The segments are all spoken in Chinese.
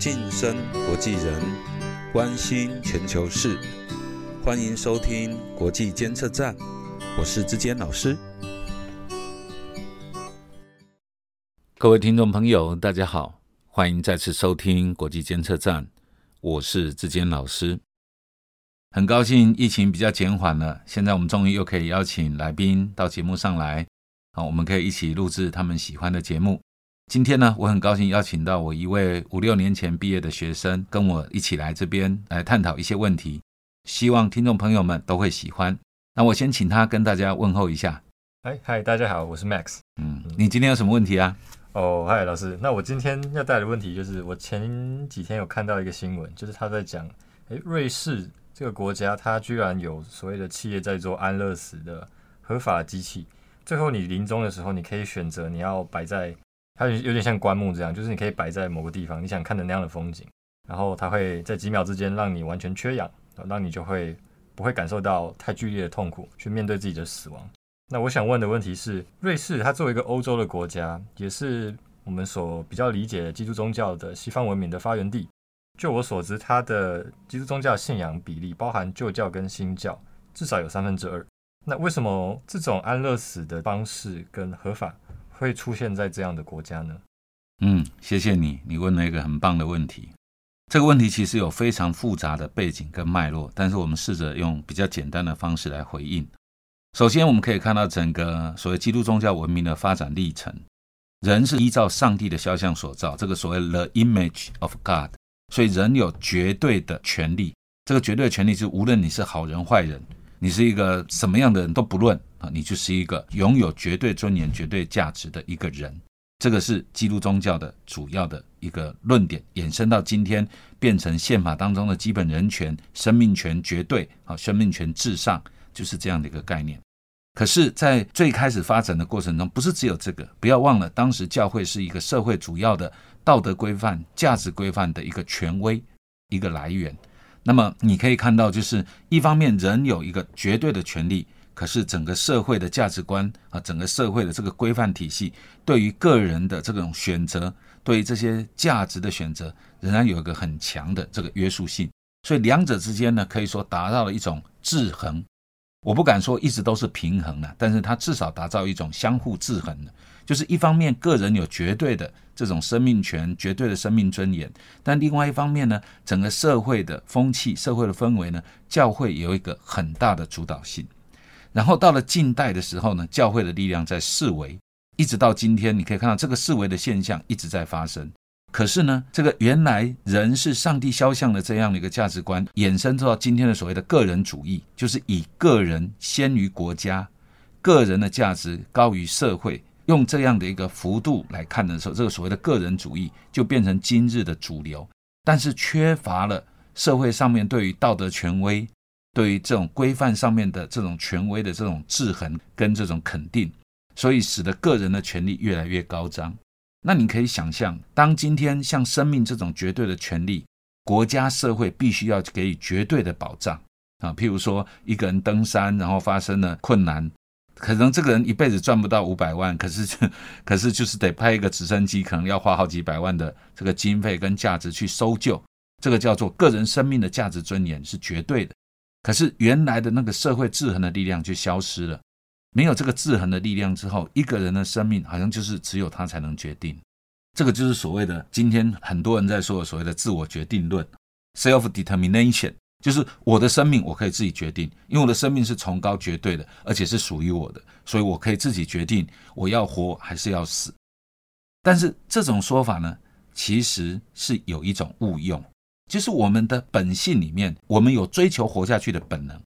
晋升国际人，关心全球事，欢迎收听国际监测站，我是志坚老师。各位听众朋友，大家好，欢迎再次收听国际监测站，我是志坚老师。很高兴疫情比较减缓了，现在我们终于又可以邀请来宾到节目上来，好，我们可以一起录制他们喜欢的节目。今天呢，我很高兴邀请到我一位五六年前毕业的学生，跟我一起来这边来探讨一些问题，希望听众朋友们都会喜欢。那我先请他跟大家问候一下。哎，嗨，大家好，我是 Max。嗯，你今天有什么问题啊？哦，嗨，老师，那我今天要带的问题就是，我前几天有看到一个新闻，就是他在讲，哎，瑞士这个国家，它居然有所谓的企业在做安乐死的合法机器，最后你临终的时候，你可以选择你要摆在。它有点像棺木这样，就是你可以摆在某个地方，你想看的那样的风景，然后它会在几秒之间让你完全缺氧，让你就会不会感受到太剧烈的痛苦，去面对自己的死亡。那我想问的问题是，瑞士它作为一个欧洲的国家，也是我们所比较理解的基督宗教的西方文明的发源地。就我所知，它的基督宗教信仰比例包含旧教跟新教，至少有三分之二。那为什么这种安乐死的方式跟合法？会出现在这样的国家呢？嗯，谢谢你，你问了一个很棒的问题。这个问题其实有非常复杂的背景跟脉络，但是我们试着用比较简单的方式来回应。首先，我们可以看到整个所谓基督宗教文明的发展历程，人是依照上帝的肖像所造，这个所谓 the image of God，所以人有绝对的权利。这个绝对的权利是，无论你是好人坏人。你是一个什么样的人都不论啊，你就是一个拥有绝对尊严、绝对价值的一个人。这个是基督宗教的主要的一个论点，衍生到今天变成宪法当中的基本人权、生命权绝对啊，生命权至上，就是这样的一个概念。可是，在最开始发展的过程中，不是只有这个。不要忘了，当时教会是一个社会主要的道德规范、价值规范的一个权威、一个来源。那么你可以看到，就是一方面人有一个绝对的权利，可是整个社会的价值观啊，整个社会的这个规范体系，对于个人的这种选择，对于这些价值的选择，仍然有一个很强的这个约束性。所以两者之间呢，可以说达到了一种制衡。我不敢说一直都是平衡的，但是它至少达到一种相互制衡的。就是一方面，个人有绝对的这种生命权、绝对的生命尊严；但另外一方面呢，整个社会的风气、社会的氛围呢，教会有一个很大的主导性。然后到了近代的时候呢，教会的力量在示威，一直到今天，你可以看到这个示威的现象一直在发生。可是呢，这个原来人是上帝肖像的这样的一个价值观，衍生到今天的所谓的个人主义，就是以个人先于国家，个人的价值高于社会。用这样的一个幅度来看的时候，这个所谓的个人主义就变成今日的主流，但是缺乏了社会上面对于道德权威、对于这种规范上面的这种权威的这种制衡跟这种肯定，所以使得个人的权利越来越高涨。那你可以想象，当今天像生命这种绝对的权利，国家社会必须要给予绝对的保障啊。譬如说，一个人登山，然后发生了困难。可能这个人一辈子赚不到五百万，可是，可是就是得派一个直升机，可能要花好几百万的这个经费跟价值去搜救。这个叫做个人生命的价值尊严是绝对的。可是原来的那个社会制衡的力量就消失了。没有这个制衡的力量之后，一个人的生命好像就是只有他才能决定。这个就是所谓的今天很多人在说的所谓的自我决定论 （self determination）。就是我的生命，我可以自己决定，因为我的生命是崇高绝对的，而且是属于我的，所以我可以自己决定我要活还是要死。但是这种说法呢，其实是有一种误用，就是我们的本性里面，我们有追求活下去的本能，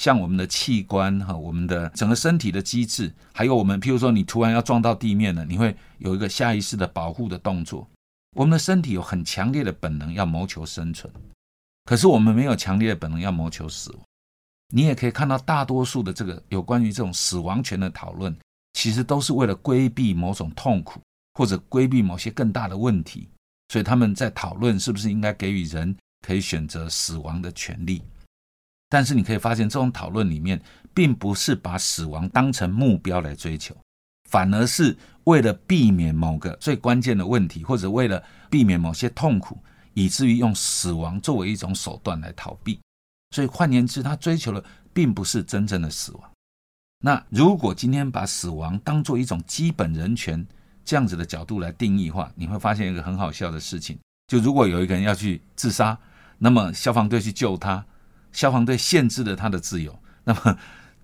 像我们的器官哈，我们的整个身体的机制，还有我们，譬如说你突然要撞到地面了，你会有一个下意识的保护的动作。我们的身体有很强烈的本能，要谋求生存。可是我们没有强烈的本能要谋求死亡，你也可以看到大多数的这个有关于这种死亡权的讨论，其实都是为了规避某种痛苦或者规避某些更大的问题，所以他们在讨论是不是应该给予人可以选择死亡的权利。但是你可以发现，这种讨论里面并不是把死亡当成目标来追求，反而是为了避免某个最关键的问题，或者为了避免某些痛苦。以至于用死亡作为一种手段来逃避。所以换言之，他追求的并不是真正的死亡。那如果今天把死亡当做一种基本人权这样子的角度来定义的话，你会发现一个很好笑的事情：就如果有一个人要去自杀，那么消防队去救他，消防队限制了他的自由，那么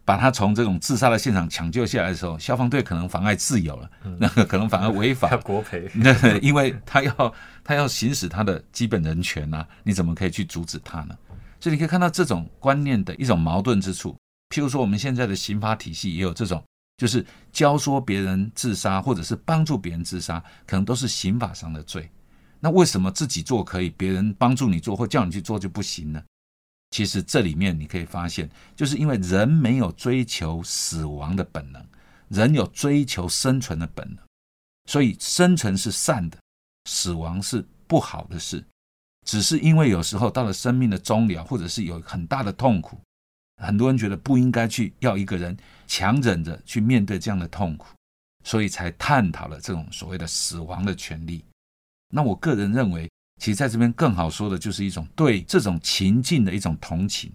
把他从这种自杀的现场抢救下来的时候，消防队可能妨碍自由了，那个可能反而违法。国赔，那因为他要他要行使他的基本人权呐，你怎么可以去阻止他呢？所以你可以看到这种观念的一种矛盾之处。譬如说，我们现在的刑法体系也有这种，就是教唆别人自杀，或者是帮助别人自杀，可能都是刑法上的罪。那为什么自己做可以，别人帮助你做或叫你去做就不行呢？其实这里面你可以发现，就是因为人没有追求死亡的本能，人有追求生存的本能，所以生存是善的，死亡是不好的事。只是因为有时候到了生命的终了，或者是有很大的痛苦，很多人觉得不应该去要一个人强忍着去面对这样的痛苦，所以才探讨了这种所谓的死亡的权利。那我个人认为，其实在这边更好说的就是一种对这种情境的一种同情。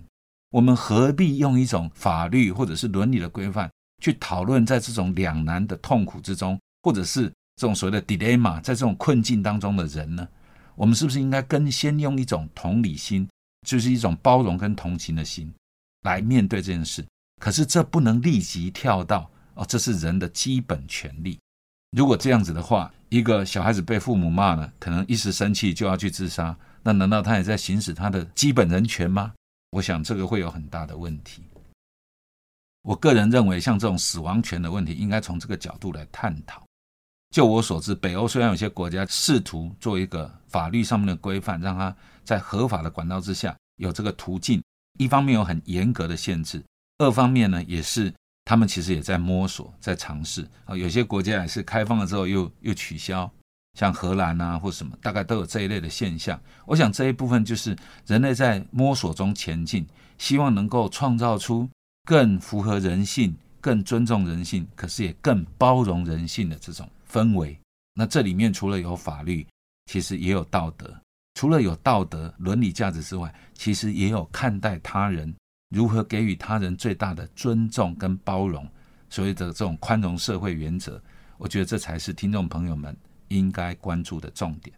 我们何必用一种法律或者是伦理的规范去讨论在这种两难的痛苦之中，或者是这种所谓的 dilemma，在这种困境当中的人呢？我们是不是应该更先用一种同理心，就是一种包容跟同情的心，来面对这件事？可是这不能立即跳到哦，这是人的基本权利。如果这样子的话，一个小孩子被父母骂了，可能一时生气就要去自杀，那难道他也在行使他的基本人权吗？我想这个会有很大的问题。我个人认为，像这种死亡权的问题，应该从这个角度来探讨。就我所知，北欧虽然有些国家试图做一个法律上面的规范，让他在合法的管道之下有这个途径。一方面有很严格的限制，二方面呢也是他们其实也在摸索、在尝试啊。有些国家也是开放了之后又又取消，像荷兰啊或什么，大概都有这一类的现象。我想这一部分就是人类在摸索中前进，希望能够创造出更符合人性、更尊重人性，可是也更包容人性的这种。氛围，那这里面除了有法律，其实也有道德。除了有道德、伦理价值之外，其实也有看待他人，如何给予他人最大的尊重跟包容，所谓的这种宽容社会原则。我觉得这才是听众朋友们应该关注的重点。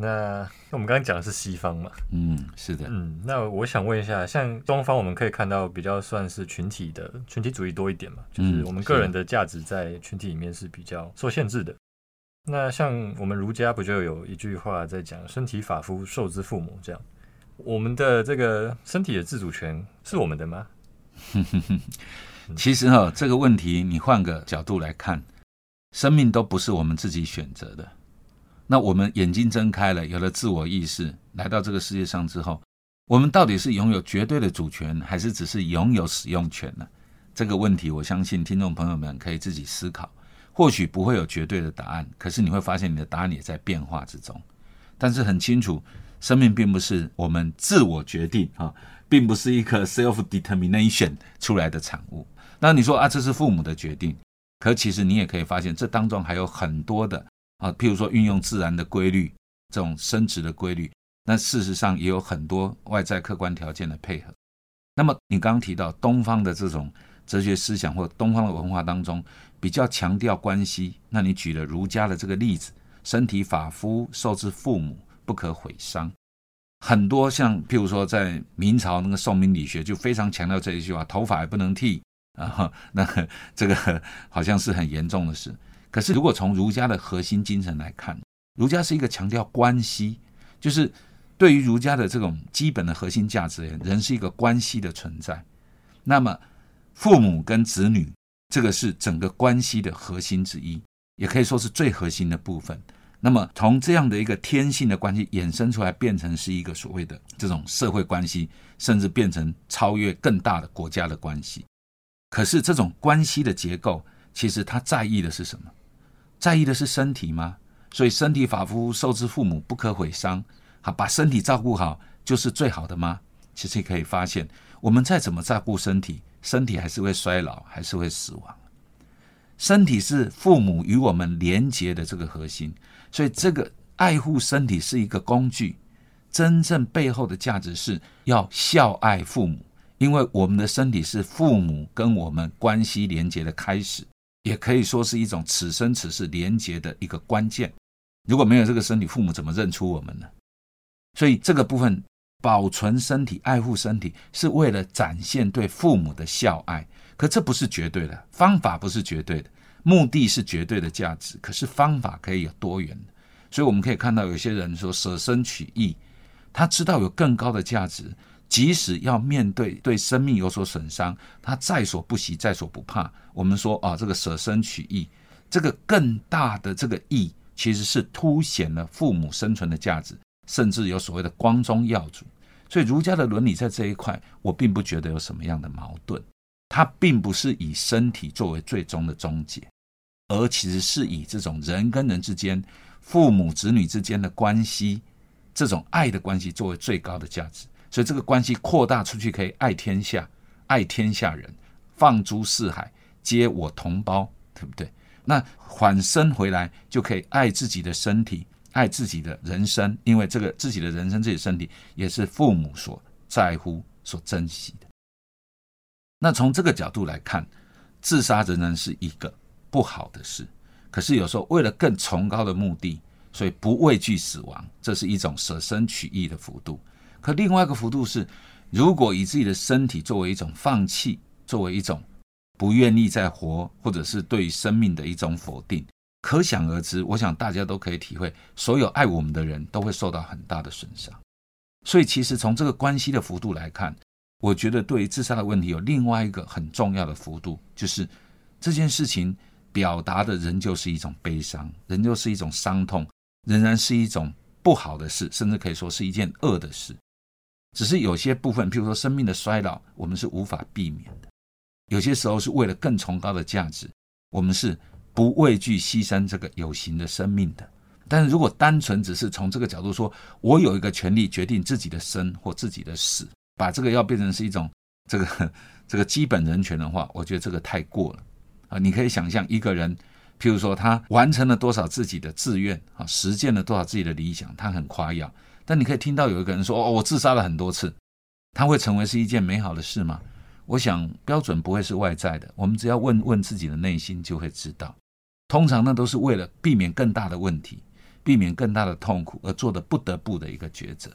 那我们刚刚讲的是西方嘛？嗯，是的。嗯，那我想问一下，像东方，我们可以看到比较算是群体的群体主义多一点嘛？就是我们个人的价值在群体里面是比较受限制的。那像我们儒家不就有一句话在讲“身体发肤受之父母”这样？我们的这个身体的自主权是我们的吗？其实哈，这个问题你换个角度来看，生命都不是我们自己选择的。那我们眼睛睁开了，有了自我意识，来到这个世界上之后，我们到底是拥有绝对的主权，还是只是拥有使用权呢？这个问题，我相信听众朋友们可以自己思考。或许不会有绝对的答案，可是你会发现你的答案也在变化之中。但是很清楚，生命并不是我们自我决定啊，并不是一个 self determination 出来的产物。那你说啊，这是父母的决定，可其实你也可以发现，这当中还有很多的。啊，譬如说运用自然的规律，这种生殖的规律，那事实上也有很多外在客观条件的配合。那么你刚刚提到东方的这种哲学思想或东方的文化当中，比较强调关系，那你举了儒家的这个例子，身体发肤受之父母，不可毁伤。很多像譬如说在明朝那个宋明理学就非常强调这一句话，头发也不能剃啊，那这个 好像是很严重的事。可是，如果从儒家的核心精神来看，儒家是一个强调关系，就是对于儒家的这种基本的核心价值，人是一个关系的存在。那么，父母跟子女，这个是整个关系的核心之一，也可以说是最核心的部分。那么，从这样的一个天性的关系衍生出来，变成是一个所谓的这种社会关系，甚至变成超越更大的国家的关系。可是，这种关系的结构，其实他在意的是什么？在意的是身体吗？所以身体发肤受之父母，不可毁伤。好，把身体照顾好就是最好的吗？其实可以发现，我们再怎么照顾身体，身体还是会衰老，还是会死亡。身体是父母与我们连结的这个核心，所以这个爱护身体是一个工具，真正背后的价值是要孝爱父母，因为我们的身体是父母跟我们关系连接的开始，也可以说是一种此生此世连接的一个关键。如果没有这个身体，父母怎么认出我们呢？所以这个部分保存身体、爱护身体，是为了展现对父母的孝爱。可这不是绝对的，方法不是绝对的，目的是绝对的价值。可是方法可以有多元的。所以我们可以看到，有些人说舍身取义，他知道有更高的价值，即使要面对对生命有所损伤，他在所不惜，在所不怕。我们说啊，这个舍身取义，这个更大的这个义。其实是凸显了父母生存的价值，甚至有所谓的光宗耀祖。所以儒家的伦理在这一块，我并不觉得有什么样的矛盾。它并不是以身体作为最终的终结，而其实是以这种人跟人之间、父母子女之间的关系，这种爱的关系作为最高的价值。所以这个关系扩大出去，可以爱天下、爱天下人，放诸四海，皆我同胞，对不对？那缓身回来就可以爱自己的身体，爱自己的人生，因为这个自己的人生、自己的身体也是父母所在乎、所珍惜的。那从这个角度来看，自杀仍然是一个不好的事。可是有时候为了更崇高的目的，所以不畏惧死亡，这是一种舍身取义的幅度。可另外一个幅度是，如果以自己的身体作为一种放弃，作为一种。不愿意再活，或者是对于生命的一种否定，可想而知。我想大家都可以体会，所有爱我们的人都会受到很大的损伤。所以，其实从这个关系的幅度来看，我觉得对于自杀的问题有另外一个很重要的幅度，就是这件事情表达的仍旧是一种悲伤，仍旧是一种伤痛，仍然是一种不好的事，甚至可以说是一件恶的事。只是有些部分，譬如说生命的衰老，我们是无法避免的。有些时候是为了更崇高的价值，我们是不畏惧牺牲这个有形的生命的。但是如果单纯只是从这个角度说，我有一个权利决定自己的生或自己的死，把这个要变成是一种这个 这个基本人权的话，我觉得这个太过了啊！你可以想象一个人，譬如说他完成了多少自己的志愿啊，实践了多少自己的理想，他很夸耀。但你可以听到有一个人说：“哦，我自杀了很多次。”他会成为是一件美好的事吗？我想标准不会是外在的，我们只要问问自己的内心，就会知道。通常呢，都是为了避免更大的问题，避免更大的痛苦而做的不得不的一个抉择。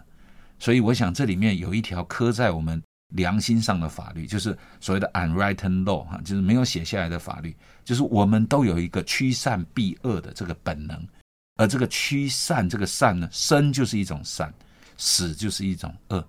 所以，我想这里面有一条刻在我们良心上的法律，就是所谓的 unwritten law 哈，就是没有写下来的法律，就是我们都有一个驱善避恶的这个本能。而这个驱善，这个善呢，生就是一种善，死就是一种恶。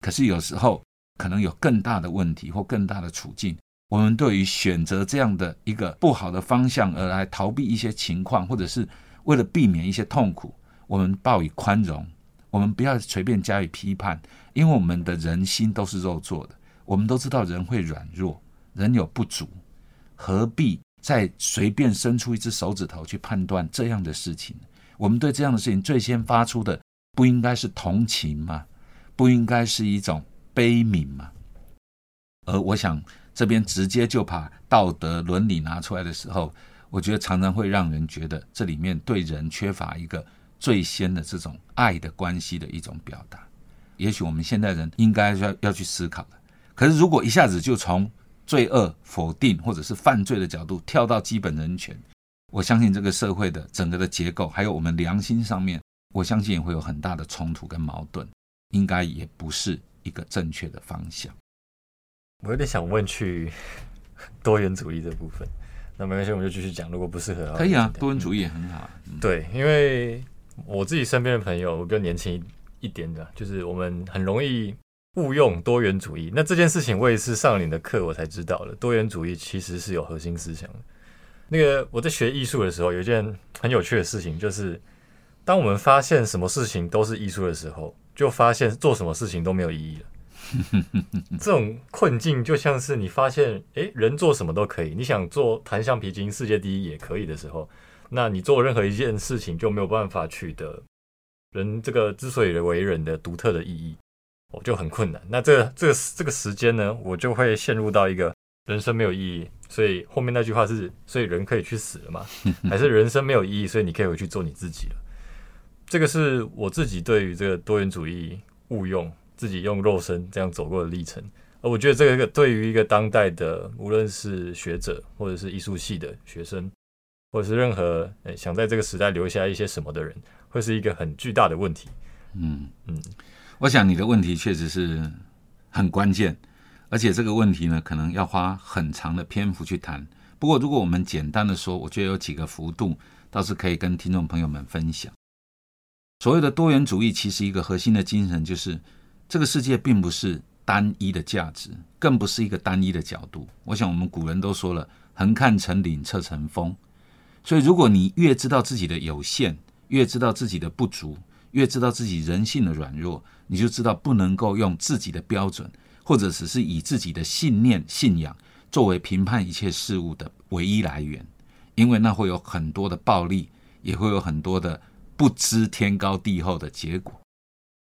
可是有时候。可能有更大的问题或更大的处境，我们对于选择这样的一个不好的方向而来逃避一些情况，或者是为了避免一些痛苦，我们报以宽容，我们不要随便加以批判，因为我们的人心都是肉做的，我们都知道人会软弱，人有不足，何必再随便伸出一只手指头去判断这样的事情？我们对这样的事情最先发出的不应该是同情吗？不应该是一种？悲悯吗，而我想这边直接就把道德伦理拿出来的时候，我觉得常常会让人觉得这里面对人缺乏一个最先的这种爱的关系的一种表达。也许我们现代人应该要要去思考的。可是如果一下子就从罪恶否定或者是犯罪的角度跳到基本人权，我相信这个社会的整个的结构，还有我们良心上面，我相信也会有很大的冲突跟矛盾，应该也不是。一个正确的方向。我有点想问去 多元主义这部分，那没关系，我们就继续讲。如果不适合，可以啊，多元主义也很好。对，因为我自己身边的朋友比较年轻一点的，就是我们很容易误用多元主义。那这件事情我也是上你的课我才知道的，多元主义其实是有核心思想的。那个我在学艺术的时候，有一件很有趣的事情，就是当我们发现什么事情都是艺术的时候。就发现做什么事情都没有意义了。这种困境就像是你发现，诶，人做什么都可以，你想做弹橡皮筋世界第一也可以的时候，那你做任何一件事情就没有办法取得人这个之所以为人的独特的意义，我就很困难。那这个这个这个时间呢，我就会陷入到一个人生没有意义，所以后面那句话是，所以人可以去死了吗？还是人生没有意义，所以你可以回去做你自己了？这个是我自己对于这个多元主义误用，自己用肉身这样走过的历程。而我觉得这个对于一个当代的，无论是学者或者是艺术系的学生，或者是任何想在这个时代留下一些什么的人，会是一个很巨大的问题。嗯嗯，我想你的问题确实是很关键，而且这个问题呢，可能要花很长的篇幅去谈。不过，如果我们简单的说，我觉得有几个幅度倒是可以跟听众朋友们分享。所谓的多元主义，其实一个核心的精神就是，这个世界并不是单一的价值，更不是一个单一的角度。我想，我们古人都说了“横看成岭侧成峰”，所以，如果你越知道自己的有限，越知道自己的不足，越知道自己人性的软弱，你就知道不能够用自己的标准，或者只是以自己的信念、信仰。作为评判一切事物的唯一来源，因为那会有很多的暴力，也会有很多的不知天高地厚的结果。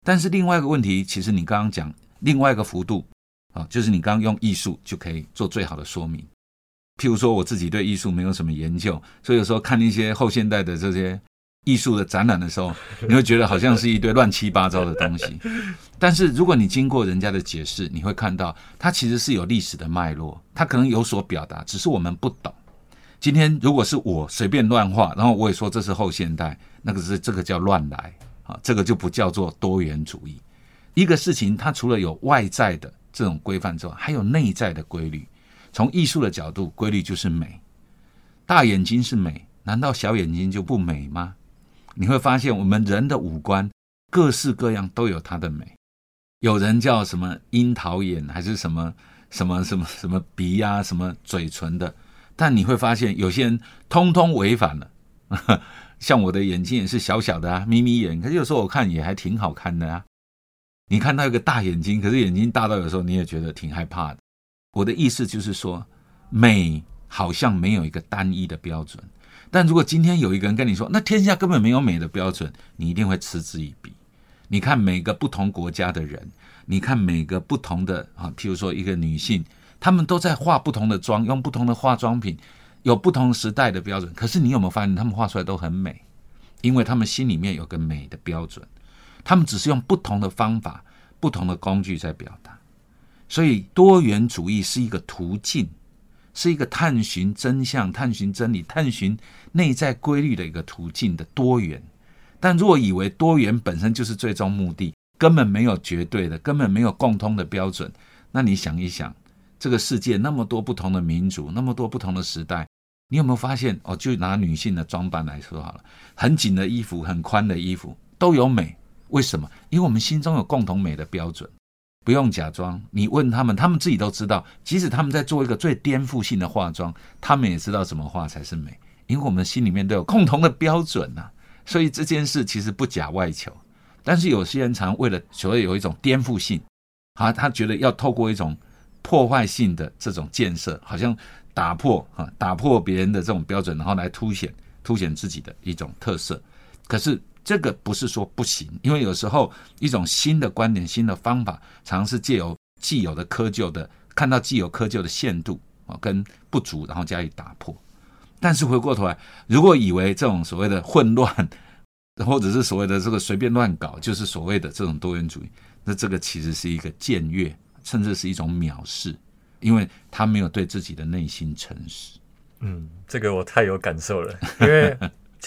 但是另外一个问题，其实你刚刚讲另外一个幅度啊，就是你刚刚用艺术就可以做最好的说明。譬如说，我自己对艺术没有什么研究，所以有时候看一些后现代的这些。艺术的展览的时候，你会觉得好像是一堆乱七八糟的东西。但是如果你经过人家的解释，你会看到它其实是有历史的脉络，它可能有所表达，只是我们不懂。今天如果是我随便乱画，然后我也说这是后现代，那个是这个叫乱来啊，这个就不叫做多元主义。一个事情它除了有外在的这种规范之外，还有内在的规律。从艺术的角度，规律就是美。大眼睛是美，难道小眼睛就不美吗？你会发现，我们人的五官各式各样都有它的美。有人叫什么樱桃眼，还是什么什么什么什么鼻呀，什么嘴唇的。但你会发现，有些人通通违反了。像我的眼睛也是小小的啊，眯眯眼，可是有时候我看也还挺好看的啊。你看到一个大眼睛，可是眼睛大到有时候你也觉得挺害怕的。我的意思就是说，美好像没有一个单一的标准。但如果今天有一个人跟你说，那天下根本没有美的标准，你一定会嗤之以鼻。你看每个不同国家的人，你看每个不同的啊，譬如说一个女性，她们都在化不同的妆，用不同的化妆品，有不同时代的标准。可是你有没有发现，她们画出来都很美？因为她们心里面有个美的标准，她们只是用不同的方法、不同的工具在表达。所以多元主义是一个途径。是一个探寻真相、探寻真理、探寻内在规律的一个途径的多元。但如果以为多元本身就是最终目的，根本没有绝对的，根本没有共通的标准，那你想一想，这个世界那么多不同的民族，那么多不同的时代，你有没有发现？哦，就拿女性的装扮来说好了，很紧的衣服、很宽的衣服都有美，为什么？因为我们心中有共同美的标准。不用假装，你问他们，他们自己都知道。即使他们在做一个最颠覆性的化妆，他们也知道怎么化才是美。因为我们心里面都有共同的标准呐，所以这件事其实不假外求。但是有些人常为了所谓有一种颠覆性，啊，他觉得要透过一种破坏性的这种建设，好像打破啊，打破别人的这种标准，然后来凸显凸显自己的一种特色。可是。这个不是说不行，因为有时候一种新的观点、新的方法，常是借由既有的窠臼的，看到既有窠臼的限度啊跟不足，然后加以打破。但是回过头来，如果以为这种所谓的混乱，或者是所谓的这个随便乱搞，就是所谓的这种多元主义，那这个其实是一个僭越，甚至是一种藐视，因为他没有对自己的内心诚实。嗯，这个我太有感受了，因为。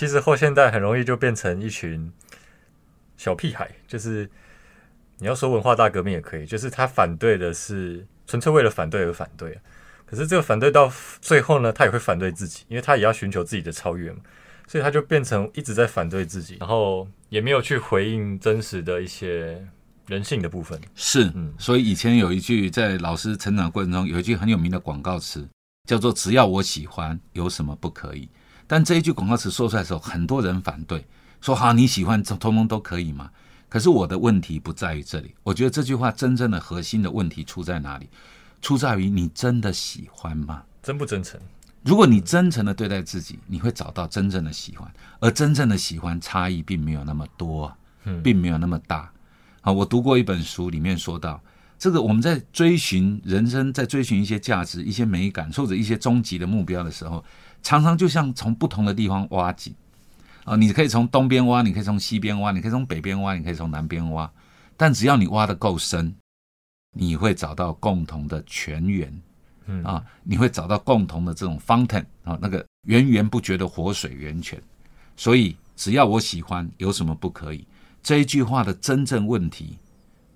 其实后现代很容易就变成一群小屁孩，就是你要说文化大革命也可以，就是他反对的是纯粹为了反对而反对。可是这个反对到最后呢，他也会反对自己，因为他也要寻求自己的超越嘛，所以他就变成一直在反对自己，然后也没有去回应真实的一些人性的部分。是，嗯，所以以前有一句在老师成长过程中有一句很有名的广告词，叫做“只要我喜欢，有什么不可以”。但这一句广告词说出来的时候，很多人反对，说：“好，你喜欢，通通都可以吗？”可是我的问题不在于这里。我觉得这句话真正的核心的问题出在哪里？出在于你真的喜欢吗？真不真诚？如果你真诚的对待自己，你会找到真正的喜欢。而真正的喜欢，差异并没有那么多，并没有那么大。啊，我读过一本书，里面说到，这个我们在追寻人生，在追寻一些价值、一些美感或者一些终极的目标的时候。常常就像从不同的地方挖井，啊，你可以从东边挖，你可以从西边挖，你可以从北边挖，你可以从南边挖，但只要你挖的够深，你会找到共同的泉源嗯啊，你会找到共同的这种 fountain 啊，那个源源不绝的活水源泉。所以，只要我喜欢，有什么不可以？这一句话的真正问题，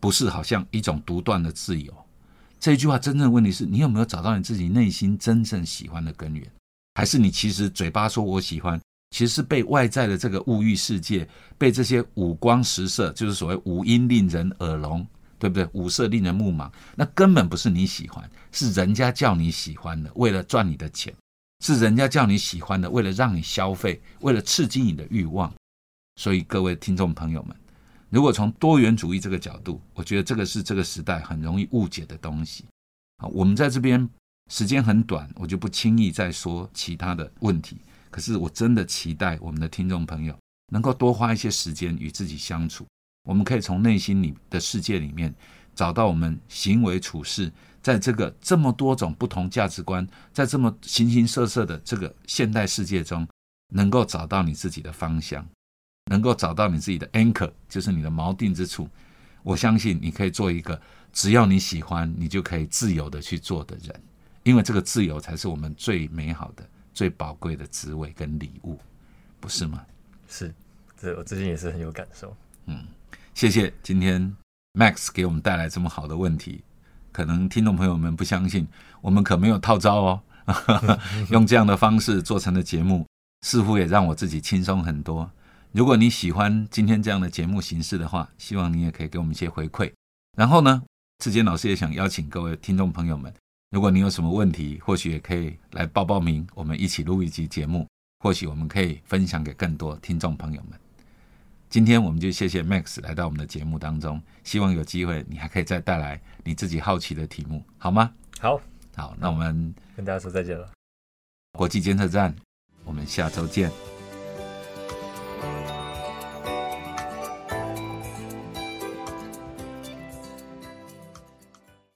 不是好像一种独断的自由。这一句话真正的问题是你有没有找到你自己内心真正喜欢的根源，还是你其实嘴巴说我喜欢，其实是被外在的这个物欲世界，被这些五光十色，就是所谓五音令人耳聋，对不对？五色令人目盲，那根本不是你喜欢，是人家叫你喜欢的，为了赚你的钱，是人家叫你喜欢的，为了让你消费，为了刺激你的欲望。所以各位听众朋友们，如果从多元主义这个角度，我觉得这个是这个时代很容易误解的东西。啊，我们在这边时间很短，我就不轻易再说其他的问题。可是我真的期待我们的听众朋友能够多花一些时间与自己相处，我们可以从内心里的世界里面找到我们行为处事，在这个这么多种不同价值观，在这么形形色色的这个现代世界中，能够找到你自己的方向。能够找到你自己的 anchor，就是你的锚定之处。我相信你可以做一个只要你喜欢，你就可以自由的去做的人，因为这个自由才是我们最美好的、最宝贵的滋味跟礼物，不是吗？是，这我最近也是很有感受。嗯谢谢今天 Max 给我们带来这么好的问题，可能听众朋友们不相信，我们可没有套招哦，用这样的方式做成的节目，似乎也让我自己轻松很多。如果你喜欢今天这样的节目形式的话，希望你也可以给我们一些回馈。然后呢，志坚老师也想邀请各位听众朋友们，如果你有什么问题，或许也可以来报报名，我们一起录一集节目，或许我们可以分享给更多听众朋友们。今天我们就谢谢 Max 来到我们的节目当中，希望有机会你还可以再带来你自己好奇的题目，好吗？好，好，那我们跟大家说再见了。国际监测站，我们下周见。「thank you